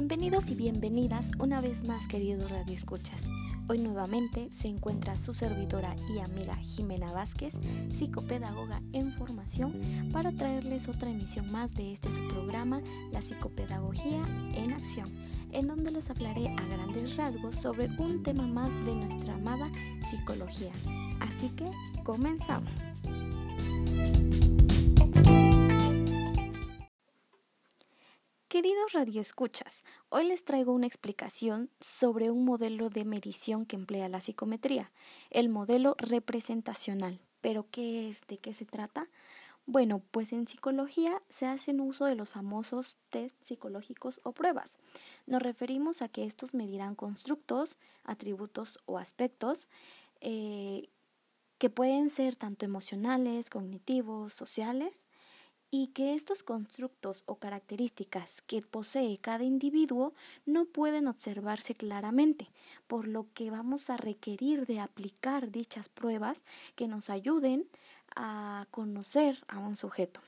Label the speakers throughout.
Speaker 1: Bienvenidos y bienvenidas una vez más, queridos radioescuchas. Hoy nuevamente se encuentra su servidora y amiga Jimena Vázquez, psicopedagoga en formación, para traerles otra emisión más de este su programa, La Psicopedagogía en Acción, en donde les hablaré a grandes rasgos sobre un tema más de nuestra amada psicología. Así que comenzamos. Queridos radioescuchas, hoy les traigo una explicación sobre un modelo de medición que emplea la psicometría, el modelo representacional. ¿Pero qué es? ¿De qué se trata? Bueno, pues en psicología se hacen uso de los famosos test psicológicos o pruebas. Nos referimos a que estos medirán constructos, atributos o aspectos eh, que pueden ser tanto emocionales, cognitivos, sociales, y que estos constructos o características que posee cada individuo no pueden observarse claramente, por lo que vamos a requerir de aplicar dichas pruebas que nos ayuden a conocer a un sujeto.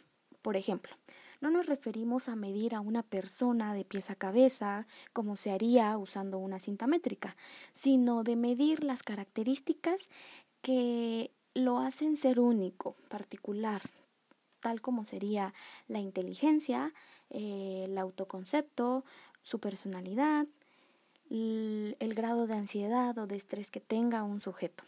Speaker 1: Por ejemplo, no nos referimos a medir a una persona de pies a cabeza, como se haría usando una cinta métrica, sino de medir las características que lo hacen ser único, particular, tal como sería la inteligencia, eh, el autoconcepto, su personalidad, el grado de ansiedad o de estrés que tenga un sujeto.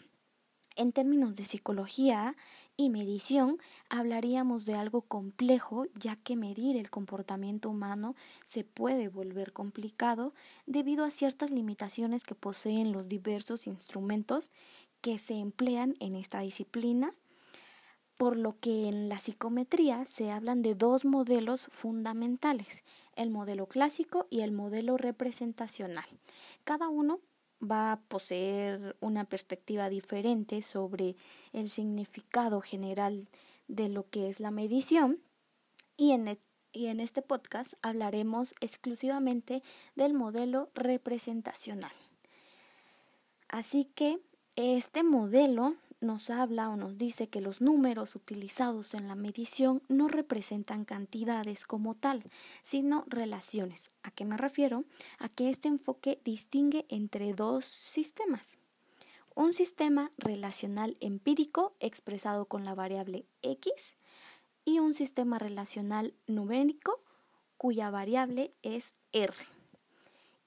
Speaker 1: En términos de psicología y medición, hablaríamos de algo complejo, ya que medir el comportamiento humano se puede volver complicado debido a ciertas limitaciones que poseen los diversos instrumentos que se emplean en esta disciplina por lo que en la psicometría se hablan de dos modelos fundamentales, el modelo clásico y el modelo representacional. Cada uno va a poseer una perspectiva diferente sobre el significado general de lo que es la medición y en, e, este podcast hablaremos exclusivamente del modelo representacional. Así que este modelo nos habla o nos dice que los números utilizados en la medición no representan cantidades como tal, sino relaciones. ¿A qué me refiero? A que este enfoque distingue entre dos sistemas. Un sistema relacional empírico expresado con la variable x y un sistema relacional numérico cuya variable es r.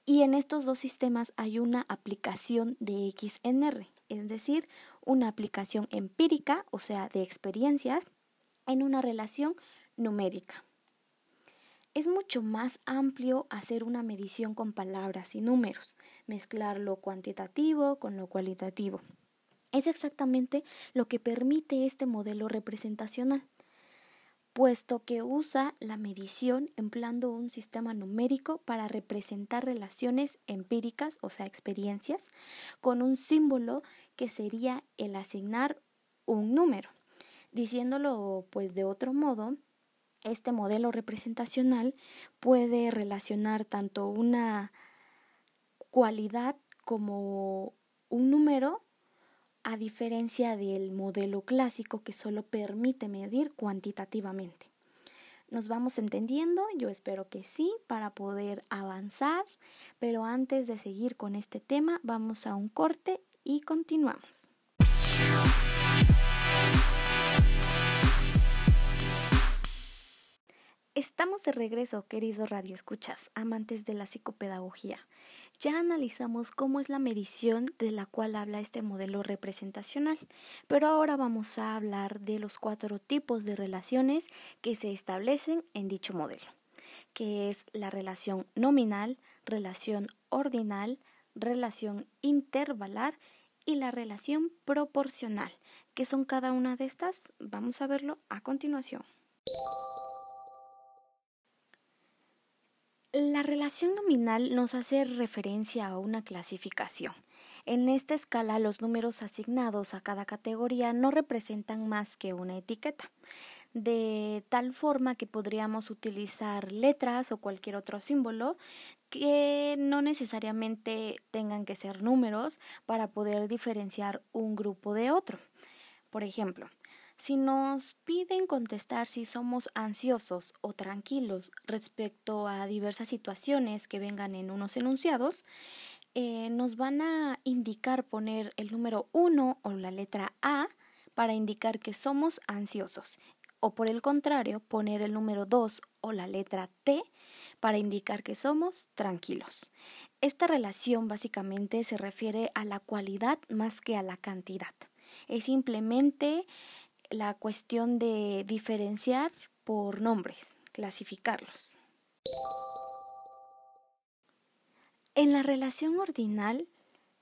Speaker 1: Y en estos dos sistemas hay una aplicación de x en r, es decir, una aplicación empírica, o sea, de experiencias, en una relación numérica. Es mucho más amplio hacer una medición con palabras y números, mezclar lo cuantitativo con lo cualitativo. Es exactamente lo que permite este modelo representacional, puesto que usa la medición empleando un sistema numérico para representar relaciones empíricas, o sea, experiencias, con un símbolo que sería el asignar un número. Diciéndolo pues de otro modo, este modelo representacional puede relacionar tanto una cualidad como un número a diferencia del modelo clásico que solo permite medir cuantitativamente. Nos vamos entendiendo, yo espero que sí, para poder avanzar, pero antes de seguir con este tema vamos a un corte y continuamos. Estamos de regreso, queridos radioescuchas, amantes de la psicopedagogía. Ya analizamos cómo es la medición de la cual habla este modelo representacional, pero ahora vamos a hablar de los cuatro tipos de relaciones que se establecen en dicho modelo, que es la relación nominal, relación ordinal, relación intervalar y la relación proporcional. ¿Qué son cada una de estas? Vamos a verlo a continuación. La relación nominal nos hace referencia a una clasificación. En esta escala los números asignados a cada categoría no representan más que una etiqueta, de tal forma que podríamos utilizar letras o cualquier otro símbolo que no necesariamente tengan que ser números para poder diferenciar un grupo de otro. Por ejemplo, Si nos piden contestar si somos ansiosos o tranquilos respecto a diversas situaciones que vengan en unos enunciados, eh, nos van a indicar poner el número 1 o la letra A para indicar que somos ansiosos, o por el contrario, poner el número 2 o la letra T para indicar que somos tranquilos. Esta relación básicamente se refiere a la cualidad más que a la cantidad. Es simplemente la cuestión de diferenciar por nombres, clasificarlos. En la relación ordinal,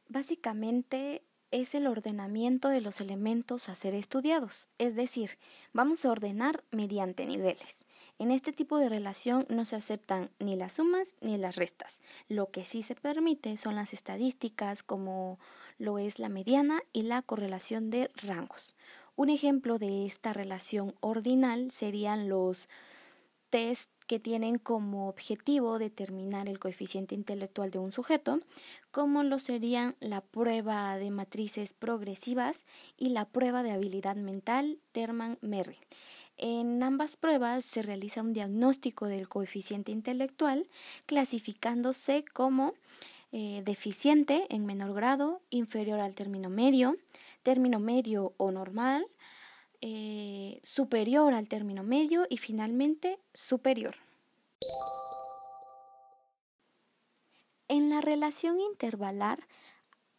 Speaker 1: básicamente es el ordenamiento de los elementos a ser estudiados, es decir, vamos a ordenar mediante niveles. En este tipo de relación no se aceptan ni las sumas ni las restas. Lo que sí se permite son las estadísticas como lo es la mediana y la correlación de rangos. Un ejemplo de esta relación ordinal serían los test que tienen como objetivo determinar el coeficiente intelectual de un sujeto, como lo serían la prueba de matrices progresivas y la prueba de habilidad mental Terman-Merrill. En ambas pruebas se realiza un diagnóstico del coeficiente intelectual, clasificándose como eh, deficiente en menor grado, inferior al término medio, término medio o normal, eh, superior al término medio y finalmente superior. En la relación intervalar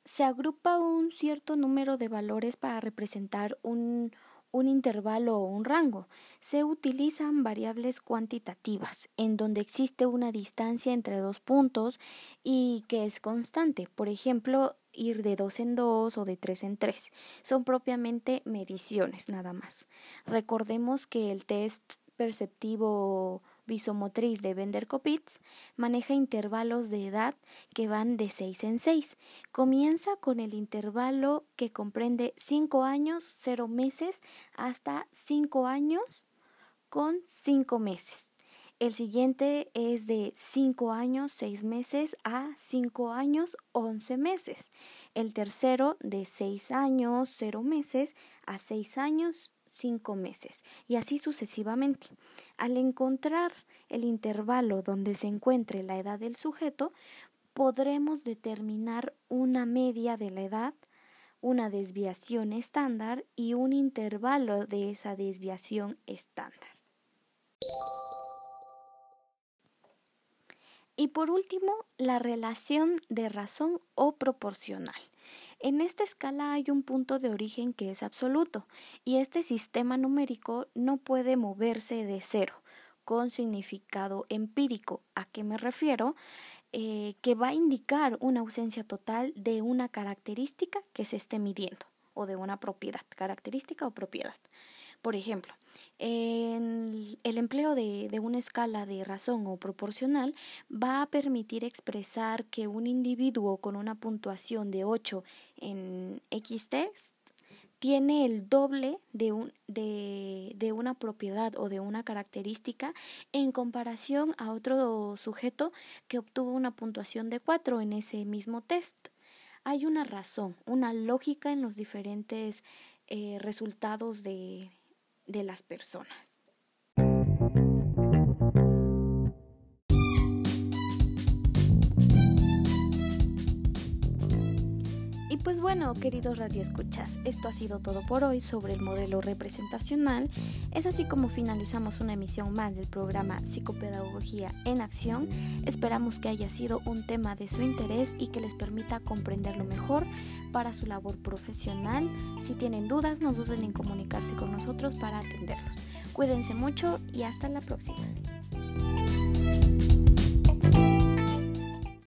Speaker 1: se agrupa un cierto número de valores para representar un, un intervalo o un rango. Se utilizan variables cuantitativas, en donde existe una distancia entre dos puntos y que es constante. Por ejemplo, ir de dos en dos o de tres en tres. Son propiamente mediciones nada más. Recordemos que el test perceptivo visomotriz de Bender-Kopitz maneja intervalos de edad que van de 6 en 6. Comienza con el intervalo que comprende 5 años, 0 meses, hasta 5 años con 5 meses. El siguiente es de 5 años, 6 meses a 5 años, 11 meses. El tercero de 6 años, 0 meses a 6 años, cinco meses y así sucesivamente. Al encontrar el intervalo donde se encuentre la edad del sujeto, podremos determinar una media de la edad, una desviación estándar y un intervalo de esa desviación estándar. Y por último, la relación de razón o proporcional. En esta escala hay un punto de origen que es absoluto y este sistema numérico no puede moverse de cero con significado empírico. ¿A qué me refiero? Eh, que va a indicar una ausencia total de una característica que se esté midiendo o de una propiedad, característica o propiedad. Por ejemplo, el empleo de, de, una escala de razón o proporcional va a permitir expresar que un individuo con una puntuación de 8 en X test tiene el doble de, un, de, de, una propiedad o de una característica en comparación a otro sujeto que obtuvo una puntuación de 4 en ese mismo test. Hay una razón, una lógica en los diferentes eh, resultados de, de las personas. Pues bueno, queridos radioescuchas, esto ha sido todo por hoy sobre el modelo representacional. Es así como finalizamos una emisión más del programa Psicopedagogía en Acción. Esperamos que haya sido un tema de su interés y que les permita comprenderlo mejor para su labor profesional. Si tienen dudas, no duden en comunicarse con nosotros para atenderlos. Cuídense mucho y hasta la próxima.